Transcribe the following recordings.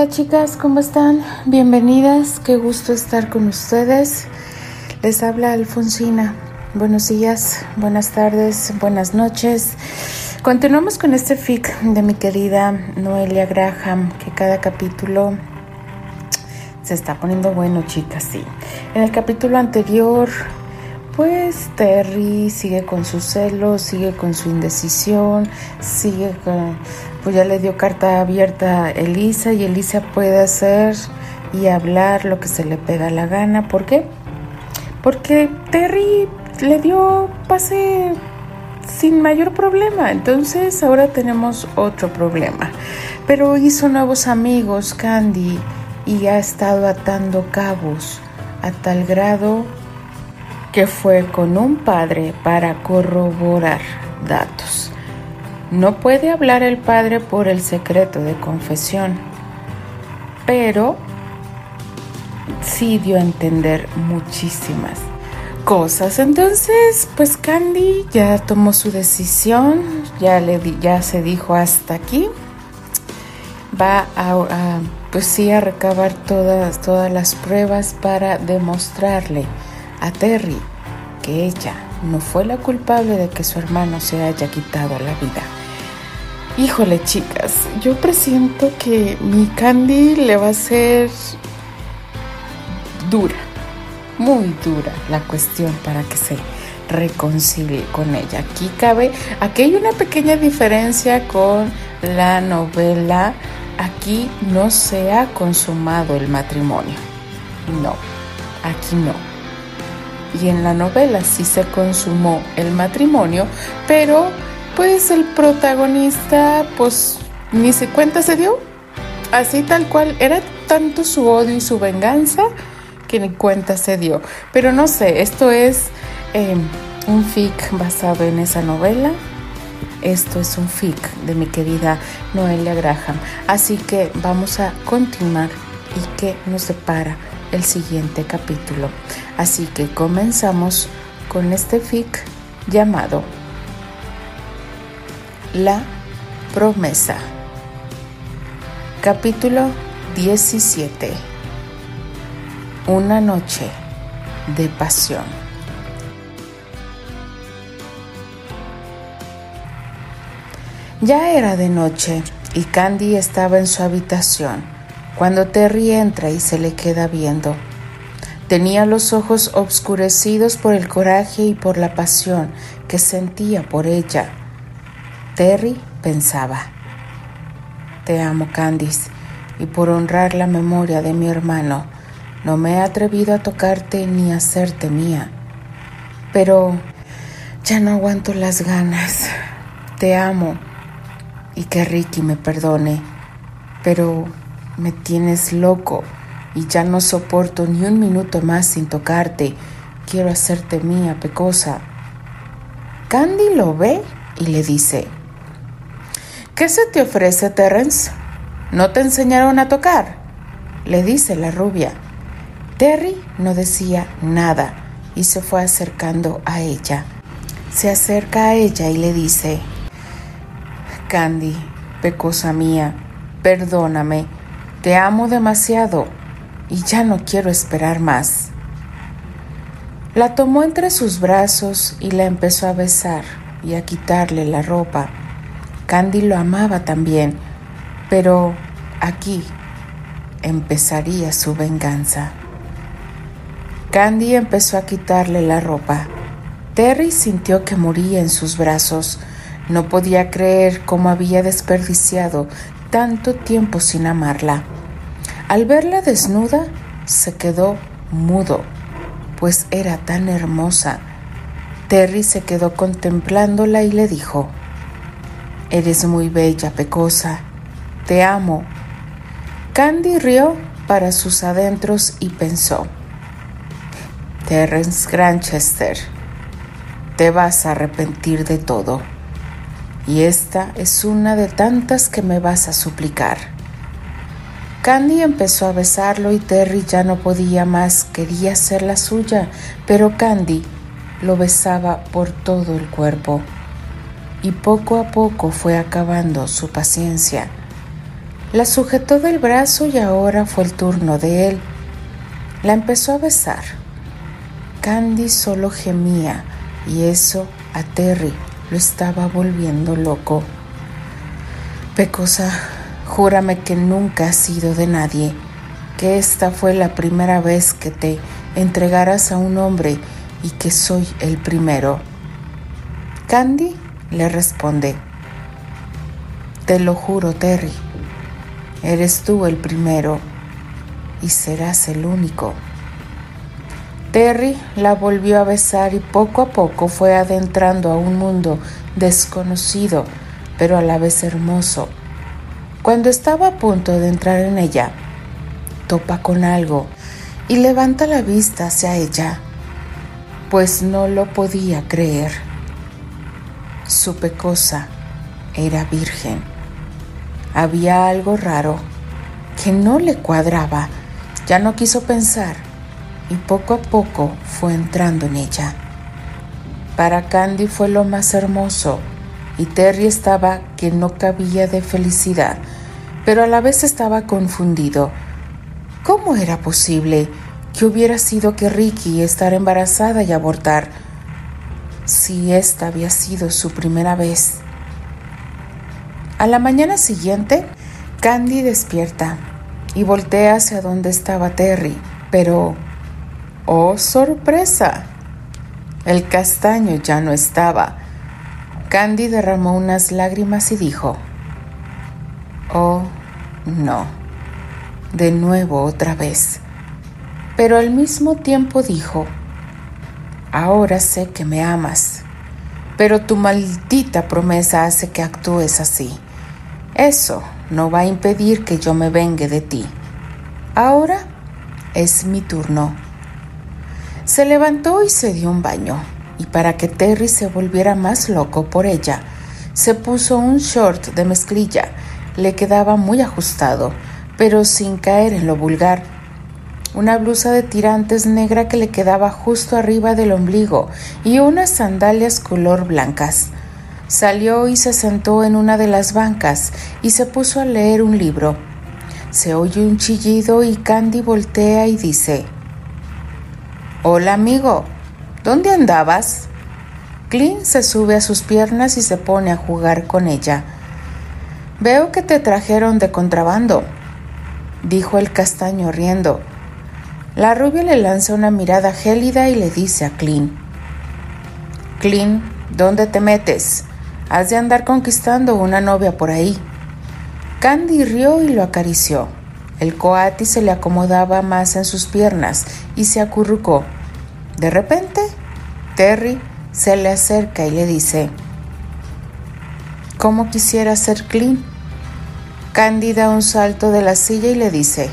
Hola chicas, ¿cómo están? Bienvenidas, qué gusto estar con ustedes. Les habla Alfonsina. Buenos días, buenas tardes, buenas noches. Continuamos con este fic de mi querida Noelia Graham, que cada capítulo se está poniendo bueno, chicas, sí. En el capítulo anterior, pues Terry sigue con sus celos, sigue con su indecisión, sigue con pues ya le dio carta abierta a Elisa y Elisa puede hacer y hablar lo que se le pega la gana. ¿Por qué? Porque Terry le dio pase sin mayor problema. Entonces ahora tenemos otro problema. Pero hizo nuevos amigos, Candy, y ha estado atando cabos a tal grado que fue con un padre para corroborar datos. No puede hablar el padre por el secreto de confesión, pero sí dio a entender muchísimas cosas. Entonces, pues Candy ya tomó su decisión, ya, le ya se dijo hasta aquí. Va a, pues sí, a recabar todas, todas las pruebas para demostrarle a Terry que ella no fue la culpable de que su hermano se haya quitado la vida. Híjole, chicas, yo presiento que mi Candy le va a ser dura, muy dura la cuestión para que se reconcilie con ella. Aquí cabe, aquí hay una pequeña diferencia con la novela. Aquí no se ha consumado el matrimonio. No, aquí no. Y en la novela sí se consumó el matrimonio, pero pues el protagonista pues ni se cuenta se dio. Así tal cual, era tanto su odio y su venganza que ni cuenta se dio. Pero no sé, esto es em, un fic basado en esa novela. Esto es un fic de mi querida Noelia Graham. Así que vamos a continuar y que nos separa el siguiente capítulo. Así que comenzamos con este fic llamado la promesa. Capítulo 17. Una noche de pasión. Ya era de noche y Candy estaba en su habitación cuando Terry entra y se le queda viendo. Tenía los ojos obscurecidos por el coraje y por la pasión que sentía por ella Terry pensaba, Te amo, Candice, y por honrar la memoria de mi hermano, no me he atrevido a tocarte ni a hacerte mía. Pero ya no aguanto las ganas. Te amo y que Ricky me perdone, pero me tienes loco y ya no soporto ni un minuto más sin tocarte. Quiero hacerte mía, pecosa. Candy lo ve y le dice, ¿Qué se te ofrece, Terrence? ¿No te enseñaron a tocar? le dice la rubia. Terry no decía nada y se fue acercando a ella. Se acerca a ella y le dice, Candy, pecosa mía, perdóname, te amo demasiado y ya no quiero esperar más. La tomó entre sus brazos y la empezó a besar y a quitarle la ropa. Candy lo amaba también, pero aquí empezaría su venganza. Candy empezó a quitarle la ropa. Terry sintió que moría en sus brazos. No podía creer cómo había desperdiciado tanto tiempo sin amarla. Al verla desnuda, se quedó mudo, pues era tan hermosa. Terry se quedó contemplándola y le dijo, Eres muy bella, pecosa. Te amo. Candy rió para sus adentros y pensó, Terence Granchester, te vas a arrepentir de todo. Y esta es una de tantas que me vas a suplicar. Candy empezó a besarlo y Terry ya no podía más, quería ser la suya, pero Candy lo besaba por todo el cuerpo y poco a poco fue acabando su paciencia. La sujetó del brazo y ahora fue el turno de él. La empezó a besar. Candy solo gemía y eso a Terry lo estaba volviendo loco. Pecosa, júrame que nunca has sido de nadie, que esta fue la primera vez que te entregarás a un hombre y que soy el primero. Candy le responde, te lo juro, Terry, eres tú el primero y serás el único. Terry la volvió a besar y poco a poco fue adentrando a un mundo desconocido, pero a la vez hermoso. Cuando estaba a punto de entrar en ella, topa con algo y levanta la vista hacia ella, pues no lo podía creer. Su pecosa era virgen. Había algo raro que no le cuadraba. Ya no quiso pensar y poco a poco fue entrando en ella. Para Candy fue lo más hermoso y Terry estaba que no cabía de felicidad, pero a la vez estaba confundido. ¿Cómo era posible que hubiera sido que Ricky estar embarazada y abortar si esta había sido su primera vez? A la mañana siguiente, Candy despierta y voltea hacia donde estaba Terry, pero ¡Oh, sorpresa! El castaño ya no estaba. Candy derramó unas lágrimas y dijo, Oh, no, de nuevo otra vez. Pero al mismo tiempo dijo, Ahora sé que me amas, pero tu maldita promesa hace que actúes así. Eso no va a impedir que yo me vengue de ti. Ahora es mi turno. Se levantó y se dio un baño, y para que Terry se volviera más loco por ella, se puso un short de mezclilla. Le quedaba muy ajustado, pero sin caer en lo vulgar. Una blusa de tirantes negra que le quedaba justo arriba del ombligo y unas sandalias color blancas. Salió y se sentó en una de las bancas y se puso a leer un libro. Se oye un chillido y Candy voltea y dice, Hola amigo, ¿dónde andabas? Clint se sube a sus piernas y se pone a jugar con ella. Veo que te trajeron de contrabando, dijo el castaño riendo. La rubia le lanza una mirada gélida y le dice a Clint, Clint, ¿dónde te metes? Has de andar conquistando una novia por ahí. Candy rió y lo acarició. El coati se le acomodaba más en sus piernas y se acurrucó. De repente, Terry se le acerca y le dice, ¿Cómo quisiera ser clean? Candy da un salto de la silla y le dice,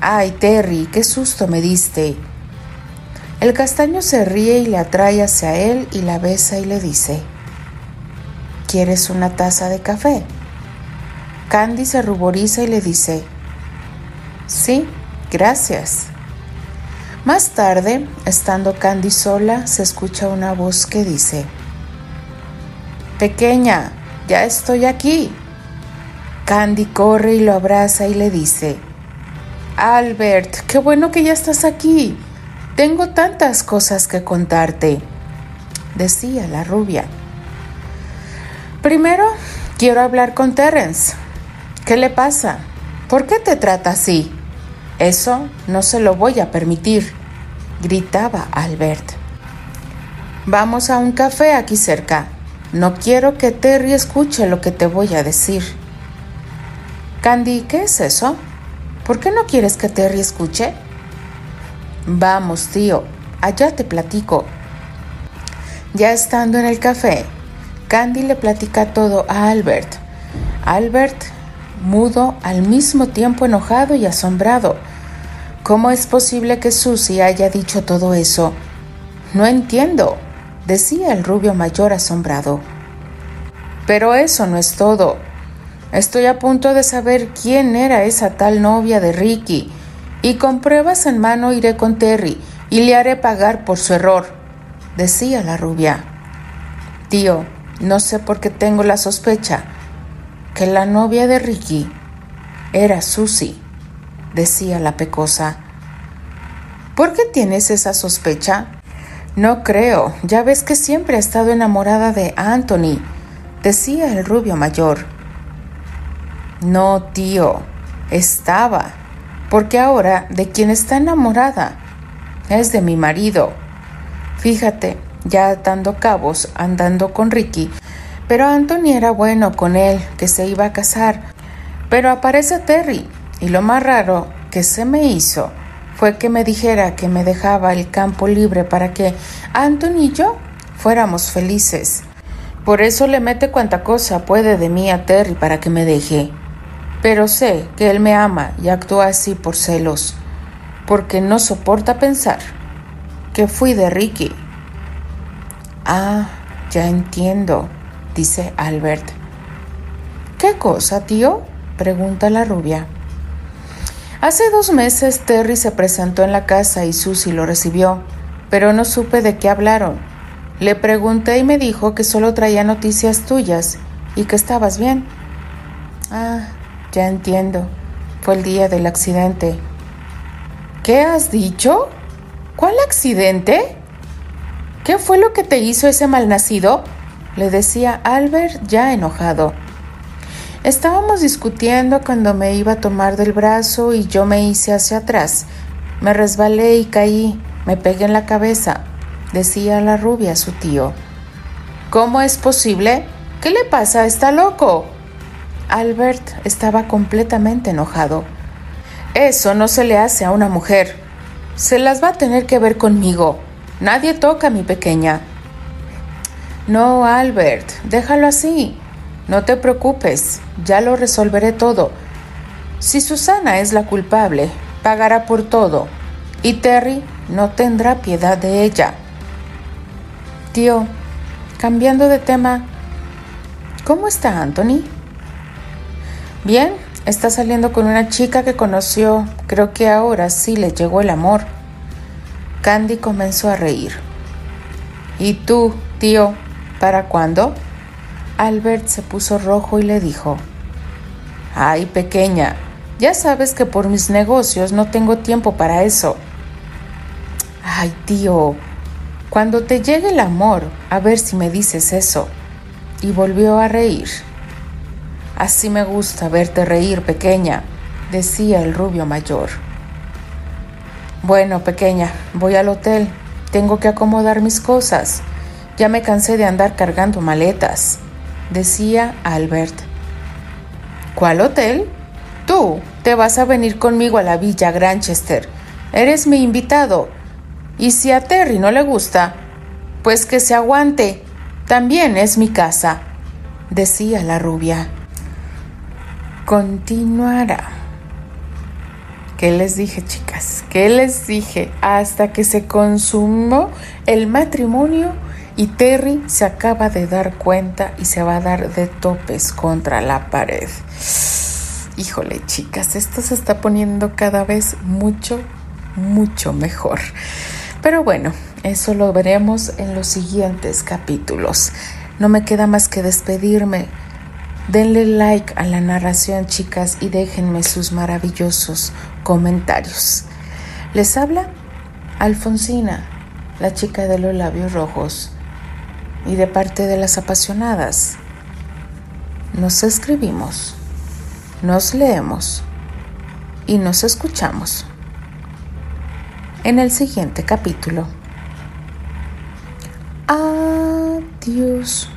¡Ay, Terry, qué susto me diste! El castaño se ríe y le atrae hacia él y la besa y le dice, ¿Quieres una taza de café? Candy se ruboriza y le dice, Sí, gracias. Más tarde, estando Candy sola, se escucha una voz que dice, Pequeña, ya estoy aquí. Candy corre y lo abraza y le dice, Albert, qué bueno que ya estás aquí. Tengo tantas cosas que contarte, decía la rubia. Primero, quiero hablar con Terence. ¿Qué le pasa? ¿Por qué te trata así? Eso no se lo voy a permitir, gritaba Albert. Vamos a un café aquí cerca. No quiero que Terry escuche lo que te voy a decir. Candy, ¿qué es eso? ¿Por qué no quieres que Terry escuche? Vamos, tío, allá te platico. Ya estando en el café, Candy le platica todo a Albert. Albert mudo, al mismo tiempo enojado y asombrado. ¿Cómo es posible que Susie haya dicho todo eso? No entiendo, decía el rubio mayor asombrado. Pero eso no es todo. Estoy a punto de saber quién era esa tal novia de Ricky, y con pruebas en mano iré con Terry y le haré pagar por su error, decía la rubia. Tío, no sé por qué tengo la sospecha, que la novia de Ricky era Susie, decía la pecosa. ¿Por qué tienes esa sospecha? No creo, ya ves que siempre ha estado enamorada de Anthony, decía el rubio mayor. No, tío, estaba, porque ahora de quien está enamorada es de mi marido. Fíjate, ya atando cabos, andando con Ricky, pero Anthony era bueno con él, que se iba a casar. Pero aparece Terry, y lo más raro que se me hizo fue que me dijera que me dejaba el campo libre para que Anthony y yo fuéramos felices. Por eso le mete cuanta cosa puede de mí a Terry para que me deje. Pero sé que él me ama y actúa así por celos, porque no soporta pensar que fui de Ricky. Ah, ya entiendo, dice Albert. ¿Qué cosa, tío? pregunta la rubia. Hace dos meses Terry se presentó en la casa y Susie lo recibió, pero no supe de qué hablaron. Le pregunté y me dijo que solo traía noticias tuyas y que estabas bien. Ah, ya entiendo. Fue el día del accidente. ¿Qué has dicho? ¿Cuál accidente? ¿Qué fue lo que te hizo ese malnacido? le decía Albert ya enojado. Estábamos discutiendo cuando me iba a tomar del brazo y yo me hice hacia atrás. Me resbalé y caí, me pegué en la cabeza, decía la rubia a su tío. ¿Cómo es posible? ¿Qué le pasa? ¿Está loco? Albert estaba completamente enojado. Eso no se le hace a una mujer. Se las va a tener que ver conmigo. Nadie toca a mi pequeña. No, Albert, déjalo así. No te preocupes, ya lo resolveré todo. Si Susana es la culpable, pagará por todo, y Terry no tendrá piedad de ella. Tío, cambiando de tema, ¿cómo está Anthony? Bien, está saliendo con una chica que conoció. Creo que ahora sí le llegó el amor. Candy comenzó a reír. ¿Y tú, tío, para cuándo? Albert se puso rojo y le dijo, Ay, pequeña, ya sabes que por mis negocios no tengo tiempo para eso. Ay, tío, cuando te llegue el amor, a ver si me dices eso. Y volvió a reír. Así me gusta verte reír, pequeña, decía el rubio mayor. Bueno, pequeña, voy al hotel. Tengo que acomodar mis cosas. Ya me cansé de andar cargando maletas decía Albert. ¿Cuál hotel? Tú te vas a venir conmigo a la villa Granchester. Eres mi invitado. Y si a Terry no le gusta, pues que se aguante. También es mi casa, decía la rubia. Continuará. ¿Qué les dije, chicas? ¿Qué les dije? Hasta que se consumó el matrimonio y Terry se acaba de dar cuenta y se va a dar de topes contra la pared. Híjole, chicas, esto se está poniendo cada vez mucho, mucho mejor. Pero bueno, eso lo veremos en los siguientes capítulos. No me queda más que despedirme. Denle like a la narración, chicas, y déjenme sus maravillosos comentarios. Les habla Alfonsina, la chica de los labios rojos y de parte de las apasionadas. Nos escribimos, nos leemos y nos escuchamos en el siguiente capítulo. Adiós.